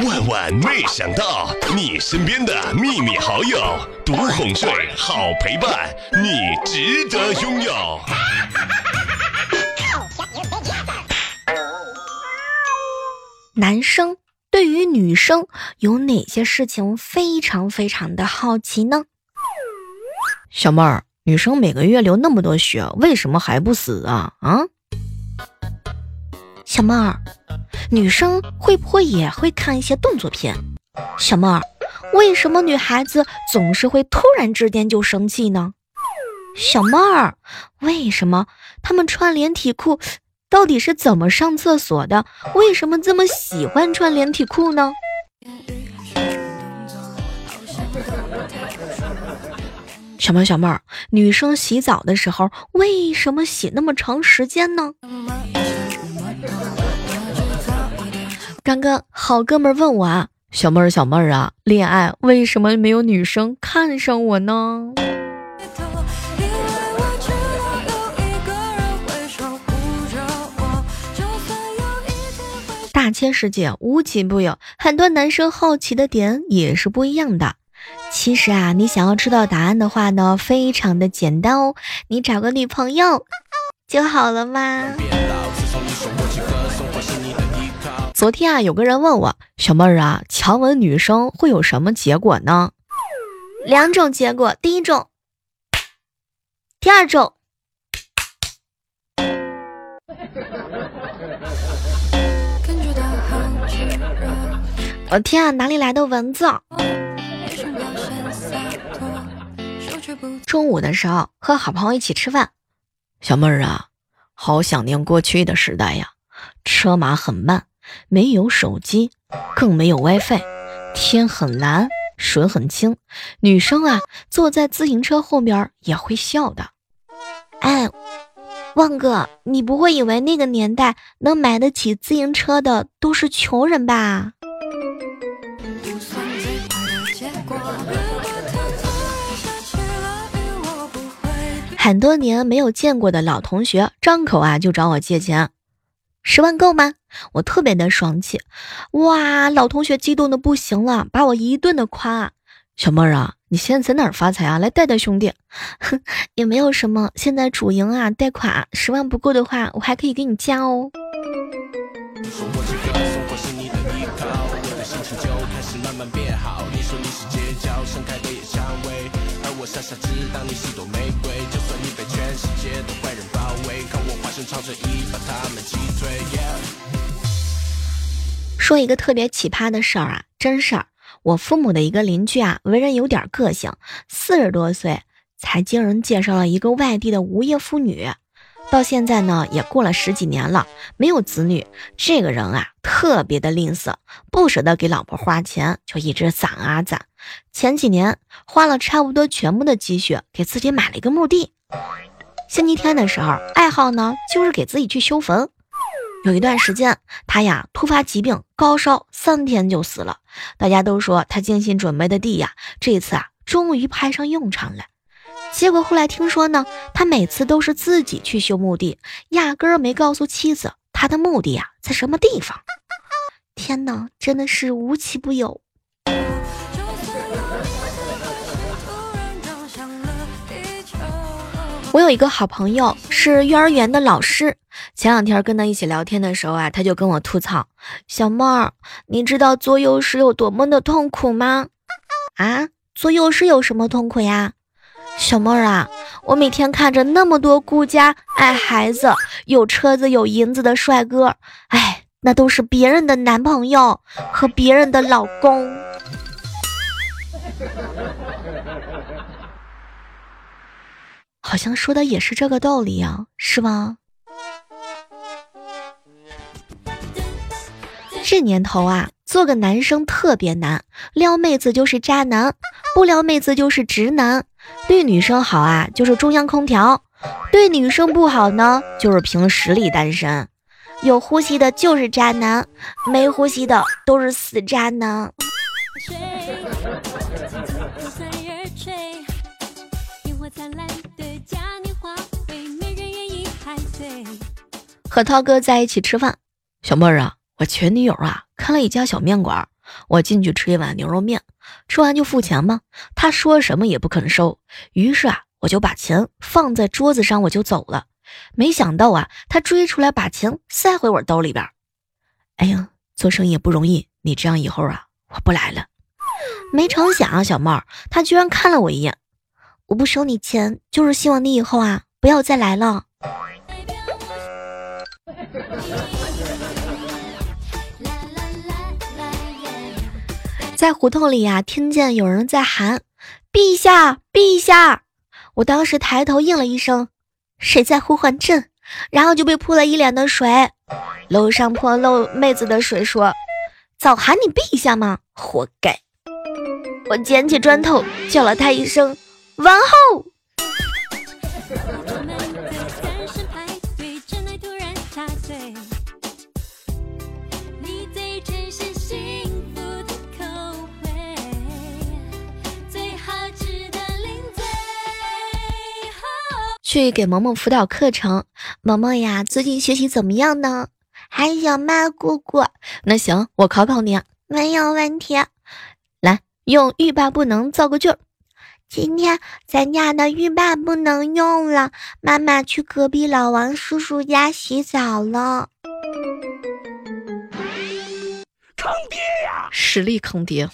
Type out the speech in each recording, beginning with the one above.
万万没想到，你身边的秘密好友，独哄睡，好陪伴，你值得拥有。男生对于女生有哪些事情非常非常的好奇呢？小妹儿，女生每个月流那么多血，为什么还不死啊？啊？小妹儿，女生会不会也会看一些动作片？小妹儿，为什么女孩子总是会突然之间就生气呢？小妹儿，为什么她们穿连体裤？到底是怎么上厕所的？为什么这么喜欢穿连体裤呢？小妹小妹儿，女生洗澡的时候为什么洗那么长时间呢？刚刚好哥们问我啊，小妹儿小妹儿啊，恋爱为什么没有女生看上我呢？大千世界无奇不有，很多男生好奇的点也是不一样的。其实啊，你想要知道答案的话呢，非常的简单哦，你找个女朋友就好了嘛。昨天啊，有个人问我小妹儿啊，强吻女生会有什么结果呢？两种结果，第一种，第二种。我天啊，哪里来的蚊子？中午的时候和好朋友一起吃饭，小妹儿啊，好想念过去的时代呀，车马很慢，没有手机，更没有 WiFi，天很蓝，水很清，女生啊坐在自行车后边也会笑的。哎，旺哥，你不会以为那个年代能买得起自行车的都是穷人吧？很多年没有见过的老同学，张口啊就找我借钱，十万够吗？我特别的爽气，哇！老同学激动的不行了，把我一顿的夸。小妹儿啊，你现在在哪儿发财啊？来带带兄弟。哼，也没有什么，现在主营啊贷款，十万不够的话，我还可以给你加哦。说说一个特别奇葩的事儿啊，真事儿。我父母的一个邻居啊，为人有点个性，四十多岁才经人介绍了一个外地的无业妇女，到现在呢也过了十几年了，没有子女。这个人啊特别的吝啬，不舍得给老婆花钱，就一直攒啊攒。前几年花了差不多全部的积蓄，给自己买了一个墓地。星期天的时候，爱好呢就是给自己去修坟。有一段时间，他呀突发疾病，高烧三天就死了。大家都说他精心准备的地呀，这次啊终于派上用场了。结果后来听说呢，他每次都是自己去修墓地，压根儿没告诉妻子他的墓地呀在什么地方。天哪，真的是无奇不有。我有一个好朋友是幼儿园的老师，前两天跟他一起聊天的时候啊，他就跟我吐槽：“小妹儿，你知道做幼师有多么的痛苦吗？”啊，做幼师有什么痛苦呀？小妹儿啊，我每天看着那么多顾家爱孩子、有车子有银子的帅哥，哎，那都是别人的男朋友和别人的老公。好像说的也是这个道理呀，是吗？这年头啊，做个男生特别难，撩妹子就是渣男，不撩妹子就是直男。对女生好啊，就是中央空调；对女生不好呢，就是凭实力单身。有呼吸的就是渣男，没呼吸的都是死渣男。和涛哥在一起吃饭，小妹儿啊，我前女友啊开了一家小面馆，我进去吃一碗牛肉面，吃完就付钱嘛？他说什么也不肯收，于是啊，我就把钱放在桌子上，我就走了。没想到啊，他追出来把钱塞回我兜里边。哎呀，做生意也不容易，你这样以后啊，我不来了。没成想啊，小妹，他居然看了我一眼。我不收你钱，就是希望你以后啊，不要再来了。在胡同里呀，听见有人在喊“陛下，陛下”，我当时抬头应了一声：“谁在呼唤朕？”然后就被泼了一脸的水。楼上泼漏妹子的水说：“早喊你陛下吗？活该！”我捡起砖头，叫了他一声“王后”。去给萌萌辅导课程，萌萌呀，最近学习怎么样呢？还行吗，姑姑？那行，我考考你，没有问题。来，用欲罢不能造个句儿。今天咱家的浴霸不能用了，妈妈去隔壁老王叔叔家洗澡了。坑爹呀！实力坑爹。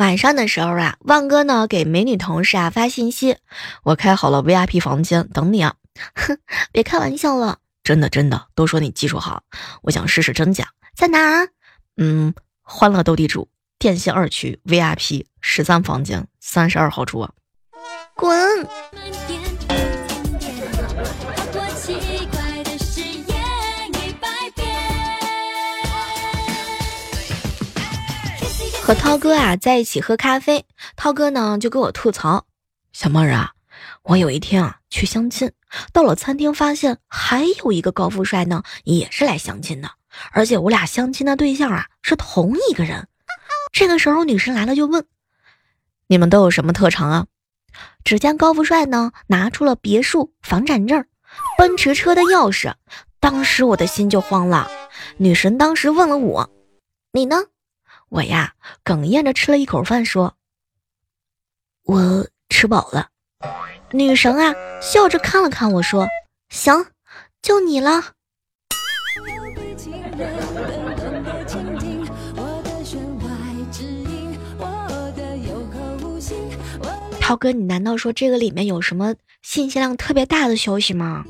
晚上的时候啊，旺哥呢给美女同事啊发信息，我开好了 VIP 房间等你啊。哼，别开玩笑了，真的真的，都说你技术好，我想试试真假。在哪儿？嗯，欢乐斗地主电信二区 VIP 十三房间三十二号桌。滚！和涛哥啊在一起喝咖啡，涛哥呢就跟我吐槽：“小妹儿啊，我有一天啊去相亲，到了餐厅发现还有一个高富帅呢，也是来相亲的，而且我俩相亲的对象啊是同一个人。这个时候女神来了就问：你们都有什么特长啊？只见高富帅呢拿出了别墅房产证、奔驰车的钥匙，当时我的心就慌了。女神当时问了我：你呢？我呀，哽咽着吃了一口饭，说：“我吃饱了。”女神啊，笑着看了看我说：“行，就你了。”涛哥，你难道说这个里面有什么信息量特别大的消息吗？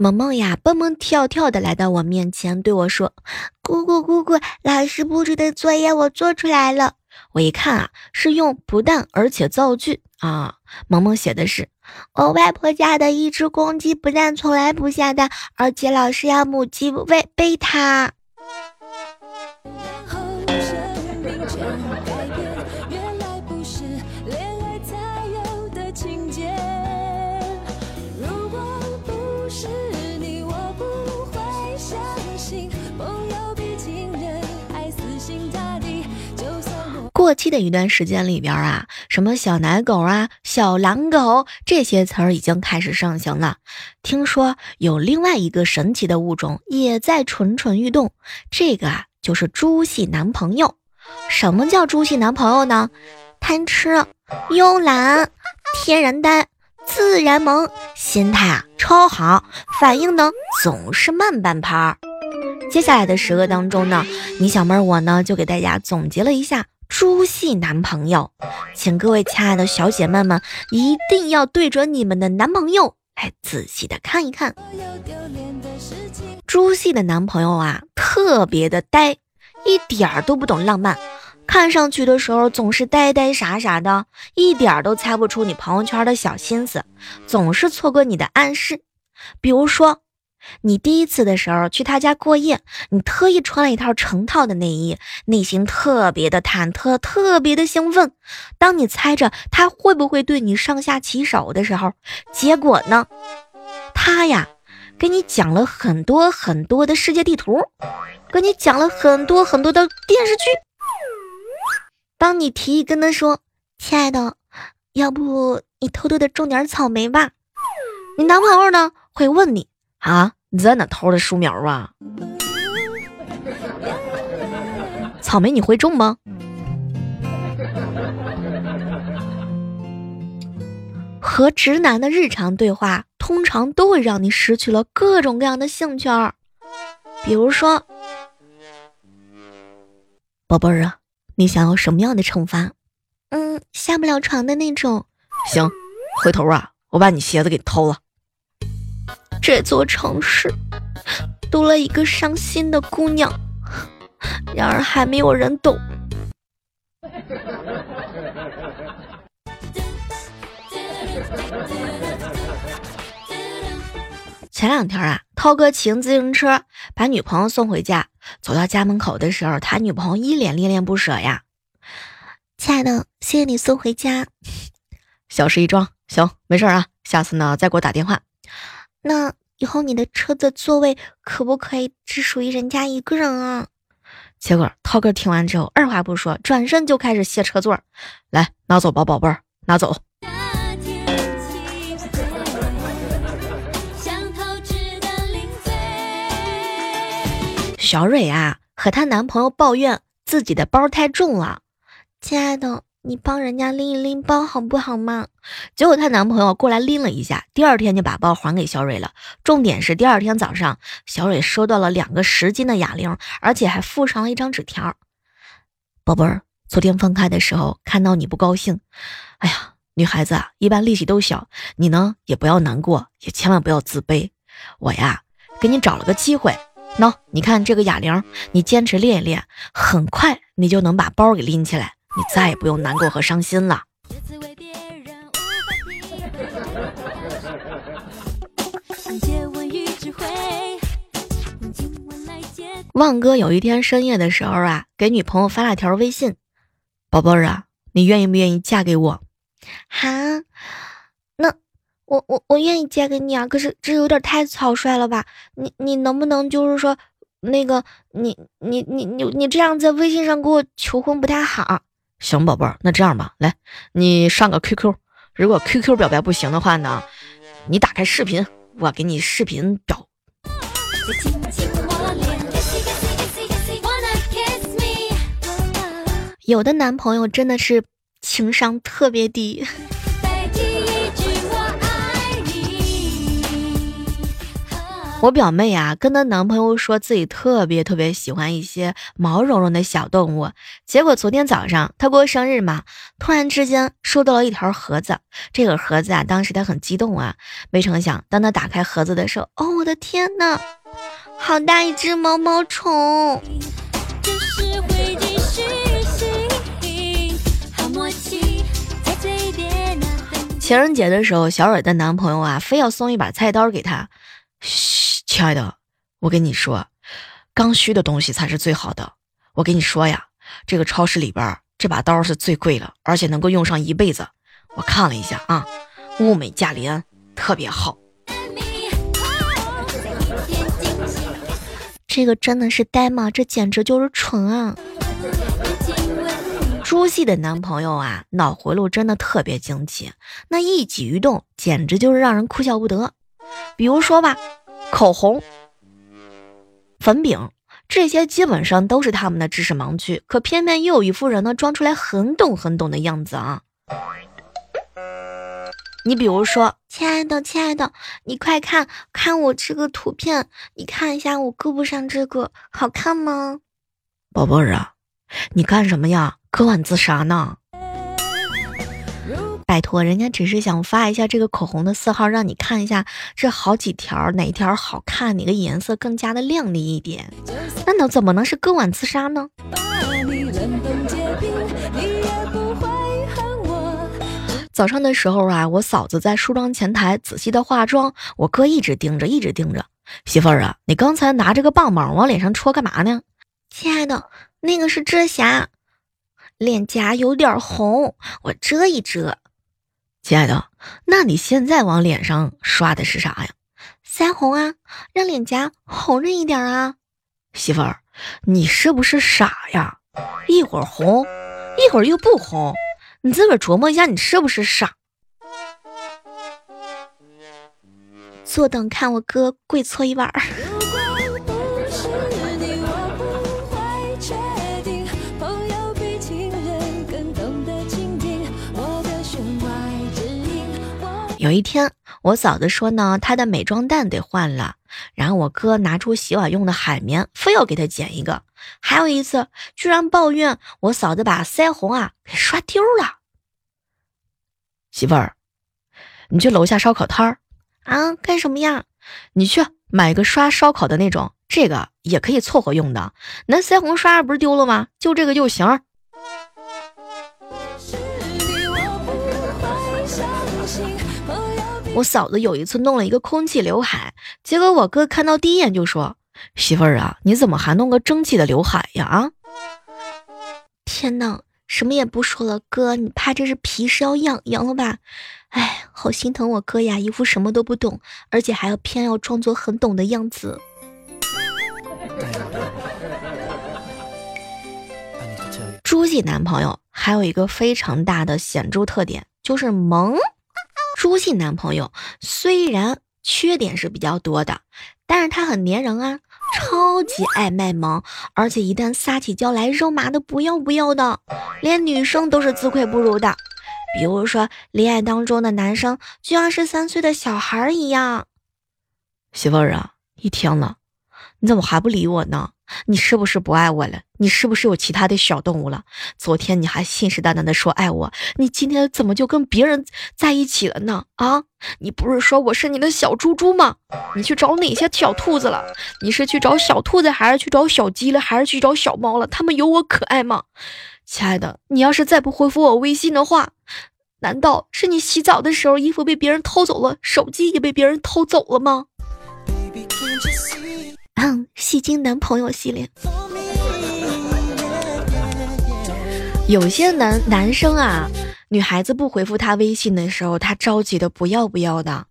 萌萌呀，蹦蹦跳跳的来到我面前，对我说：“姑姑，姑姑，老师布置的作业我做出来了。”我一看啊，是用不但而且造句啊。萌萌写的是：“我外婆家的一只公鸡不但从来不下蛋，而且老是要母鸡喂背它。”过期的一段时间里边啊，什么小奶狗啊、小狼狗这些词儿已经开始盛行了。听说有另外一个神奇的物种也在蠢蠢欲动，这个啊就是猪系男朋友。什么叫猪系男朋友呢？贪吃、慵懒、天然呆、自然萌，心态啊超好，反应呢总是慢半拍儿。接下来的十个当中呢，你小妹儿我呢就给大家总结了一下。猪系男朋友，请各位亲爱的小姐妹们一定要对准你们的男朋友来仔细的看一看。猪系的男朋友啊，特别的呆，一点儿都不懂浪漫，看上去的时候总是呆呆傻傻的，一点儿都猜不出你朋友圈的小心思，总是错过你的暗示，比如说。你第一次的时候去他家过夜，你特意穿了一套成套的内衣，内心特别的忐忑，特别的兴奋。当你猜着他会不会对你上下其手的时候，结果呢，他呀，给你讲了很多很多的世界地图，给你讲了很多很多的电视剧。当你提议跟他说：“亲爱的，要不你偷偷的种点草莓吧？”你男朋友呢会问你：“啊，你在哪偷的树苗啊？草莓你会种吗？”和直男的日常对话，通常都会让你失去了各种各样的兴趣儿。比如说，宝贝儿啊，你想要什么样的惩罚？嗯，下不了床的那种。行，回头啊，我把你鞋子给偷了。这座城市多了一个伤心的姑娘，然而还没有人懂。前两天啊，涛哥骑自行车把女朋友送回家，走到家门口的时候，他女朋友一脸恋恋不舍呀。亲爱的，谢谢你送回家，小事一桩，行，没事啊，下次呢再给我打电话。那以后你的车子座位可不可以只属于人家一个人啊？结果涛哥听完之后，二话不说，转身就开始卸车座，来拿走吧，宝贝儿，拿走。小蕊啊，和她男朋友抱怨自己的包太重了。亲爱的，你帮人家拎一拎包好不好嘛？结果她男朋友过来拎了一下，第二天就把包还给小蕊了。重点是第二天早上，小蕊收到了两个十斤的哑铃，而且还附上了一张纸条：“宝贝儿，昨天分开的时候看到你不高兴。哎呀，女孩子啊，一般力气都小，你呢也不要难过，也千万不要自卑。我呀，给你找了个机会。”喏，你看这个哑铃，你坚持练一练，很快你就能把包给拎起来，你再也不用难过和伤心了。旺哥有一天深夜的时候啊，给女朋友发了条微信：“宝贝儿啊，你愿意不愿意嫁给我？”哈，那。我我我愿意嫁给你啊！可是这有点太草率了吧？你你能不能就是说，那个你你你你你这样在微信上给我求婚不太好。行，宝贝儿，那这样吧，来，你上个 QQ，如果 QQ 表白不行的话呢，你打开视频，我给你视频表。有的男朋友真的是情商特别低。我表妹啊，跟她男朋友说自己特别特别喜欢一些毛茸茸的小动物。结果昨天早上她过生日嘛，突然之间收到了一条盒子。这个盒子啊，当时她很激动啊，没成想，当她打开盒子的时候，哦，我的天呐，好大一只毛毛虫！情人节的时候，小蕊的男朋友啊，非要送一把菜刀给她。嘘，亲爱的，我跟你说，刚需的东西才是最好的。我跟你说呀，这个超市里边这把刀是最贵了，而且能够用上一辈子。我看了一下啊，物美价廉，特别好。这个真的是呆吗？这简直就是蠢啊！朱系的男朋友啊，脑回路真的特别惊奇，那一举一动简直就是让人哭笑不得。比如说吧，口红、粉饼这些基本上都是他们的知识盲区，可偏偏又有一副人呢装出来很懂很懂的样子啊。你比如说，亲爱的，亲爱的，你快看看我这个图片，你看一下我胳膊上这个好看吗？宝贝儿啊，你干什么呀？割腕自杀呢？拜托，人家只是想发一下这个口红的色号，让你看一下这好几条哪一条好看，哪个颜色更加的亮丽一点。那能怎么能是割腕自杀呢？早上的时候啊，我嫂子在梳妆前台仔细的化妆，我哥一直盯着，一直盯着。媳妇儿啊，你刚才拿着个棒棒往脸上戳干嘛呢？亲爱的，那个是遮瑕，脸颊有点红，我遮一遮。亲爱的，那你现在往脸上刷的是啥呀？腮红啊，让脸颊红润一点啊。媳妇儿，你是不是傻呀？一会儿红，一会儿又不红，你自个儿琢磨一下，你是不是傻？坐等看我哥跪搓衣板儿。有一天，我嫂子说呢，她的美妆蛋得换了，然后我哥拿出洗碗用的海绵，非要给她剪一个。还有一次，居然抱怨我嫂子把腮红啊给刷丢了。媳妇儿，你去楼下烧烤摊儿啊？干什么呀？你去买个刷烧烤的那种，这个也可以凑合用的。那腮红刷不是丢了吗？就这个就行。我嫂子有一次弄了一个空气刘海，结果我哥看到第一眼就说：“媳妇儿啊，你怎么还弄个蒸汽的刘海呀？”啊！天哪，什么也不说了，哥，你怕这是皮是要痒痒了吧？哎，好心疼我哥呀，一副什么都不懂，而且还要偏要装作很懂的样子。猪系男朋友还有一个非常大的显著特点，就是萌。猪系男朋友虽然缺点是比较多的，但是他很粘人啊，超级爱卖萌，而且一旦撒起娇来，肉麻的不要不要的，连女生都是自愧不如的。比如说，恋爱当中的男生就像是三岁的小孩一样。媳妇儿啊，一天了，你怎么还不理我呢？你是不是不爱我了？你是不是有其他的小动物了？昨天你还信誓旦旦的说爱我，你今天怎么就跟别人在一起了呢？啊，你不是说我是你的小猪猪吗？你去找哪些小兔子了？你是去找小兔子，还是去找小鸡了，还是去找小猫了？他们有我可爱吗？亲爱的，你要是再不回复我微信的话，难道是你洗澡的时候衣服被别人偷走了，手机也被别人偷走了吗？戏精男朋友系列，有些男男生啊，女孩子不回复他微信的时候，他着急的不要不要的；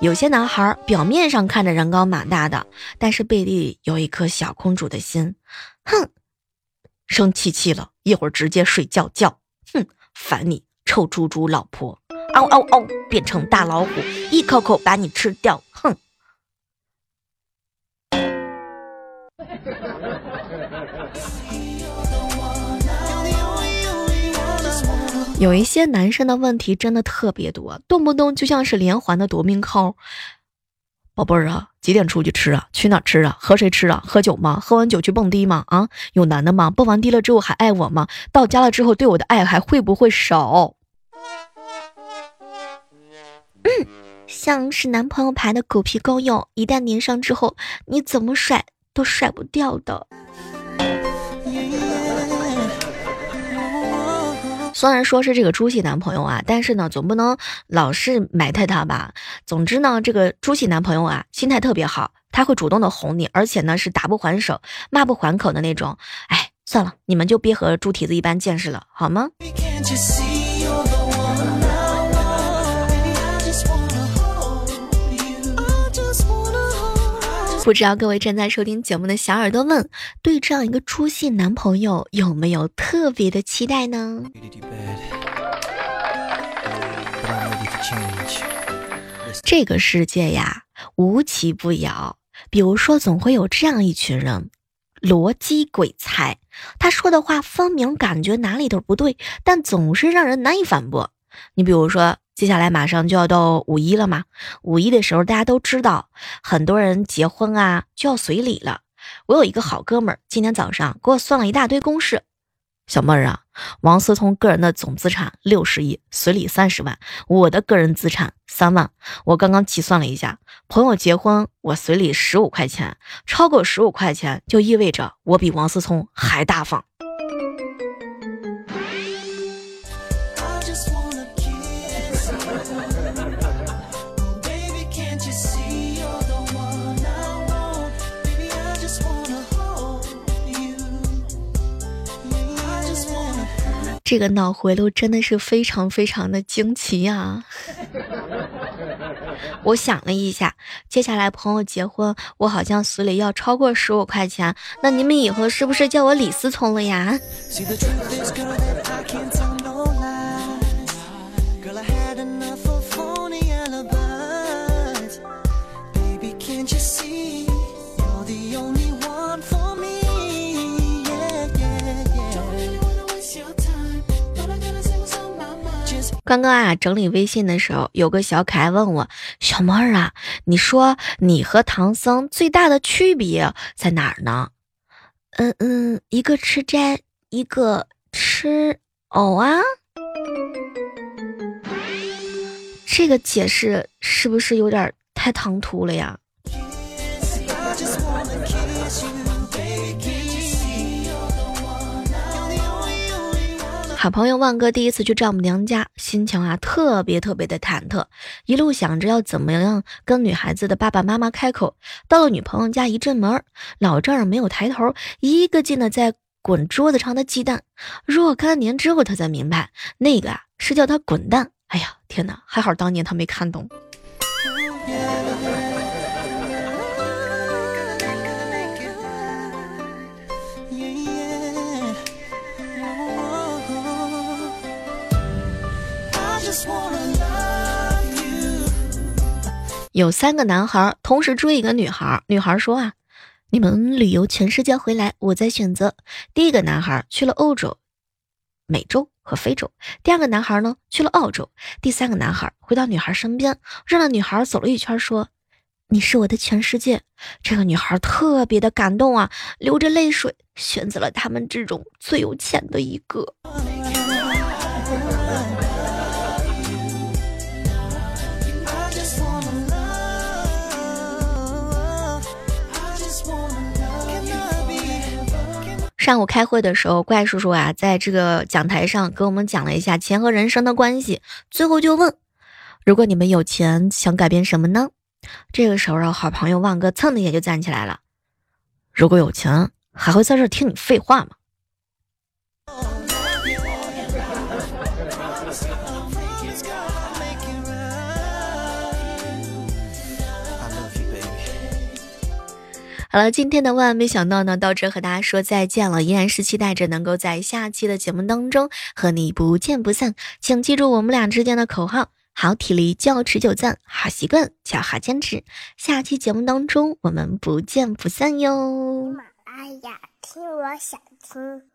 有些男孩表面上看着人高马大的，但是背地里有一颗小公主的心。哼，生气气了一会儿直接睡觉觉。哼，烦你臭猪猪老婆，嗷嗷嗷，变成大老虎，一口口把你吃掉。哼。有一些男生的问题真的特别多，动不动就像是连环的夺命 call。宝贝儿啊，几点出去吃啊？去哪吃啊？和谁吃啊？喝酒吗？喝完酒去蹦迪吗？啊，有男的吗？蹦完迪了之后还爱我吗？到家了之后对我的爱还会不会少？嗯，像是男朋友牌的狗皮膏药，一旦粘上之后，你怎么甩都甩不掉的。虽然说是这个猪系男朋友啊，但是呢，总不能老是埋汰他吧。总之呢，这个猪系男朋友啊，心态特别好，他会主动的哄你，而且呢是打不还手、骂不还口的那种。哎，算了，你们就别和猪蹄子一般见识了，好吗？不知道各位正在收听节目的小耳朵们，对这样一个出戏男朋友有没有特别的期待呢？这个世界呀，无奇不有。比如说，总会有这样一群人，逻辑鬼才，他说的话分明感觉哪里都不对，但总是让人难以反驳。你比如说。接下来马上就要到五一了嘛，五一的时候大家都知道，很多人结婚啊就要随礼了。我有一个好哥们儿，今天早上给我算了一大堆公式。小妹儿啊，王思聪个人的总资产六十亿，随礼三十万，我的个人资产三万。我刚刚计算了一下，朋友结婚我随礼十五块钱，超过十五块钱就意味着我比王思聪还大方。这个脑回路真的是非常非常的惊奇呀！我想了一下，接下来朋友结婚，我好像随礼要超过十五块钱，那你们以后是不是叫我李思聪了呀？刚刚啊，整理微信的时候，有个小可爱问我：“小妹儿啊，你说你和唐僧最大的区别在哪儿呢？”嗯嗯，一个吃斋，一个吃藕啊。这个解释是不是有点太唐突了呀？好朋友万哥第一次去丈母娘家，心情啊特别特别的忐忑，一路想着要怎么样跟女孩子的爸爸妈妈开口。到了女朋友家一进门，老丈人没有抬头，一个劲的在滚桌子上的鸡蛋。若干年之后，他才明白那个啊是叫他滚蛋。哎呀天哪，还好当年他没看懂。有三个男孩同时追一个女孩，女孩说啊：“你们旅游全世界回来，我再选择。”第一个男孩去了欧洲、美洲和非洲，第二个男孩呢去了澳洲，第三个男孩回到女孩身边，绕着女孩走了一圈，说：“你是我的全世界。”这个女孩特别的感动啊，流着泪水选择了他们之中最有钱的一个。上午开会的时候，怪叔叔啊，在这个讲台上给我们讲了一下钱和人生的关系。最后就问：如果你们有钱，想改变什么呢？这个时候，好朋友旺哥蹭的一下就站起来了：如果有钱，还会在这听你废话吗？好了，今天的万万没想到呢，到这和大家说再见了。依然是期待着能够在下期的节目当中和你不见不散。请记住我们俩之间的口号：好体力叫持久战，好习惯叫好坚持。下期节目当中我们不见不散哟！妈呀，听我想听。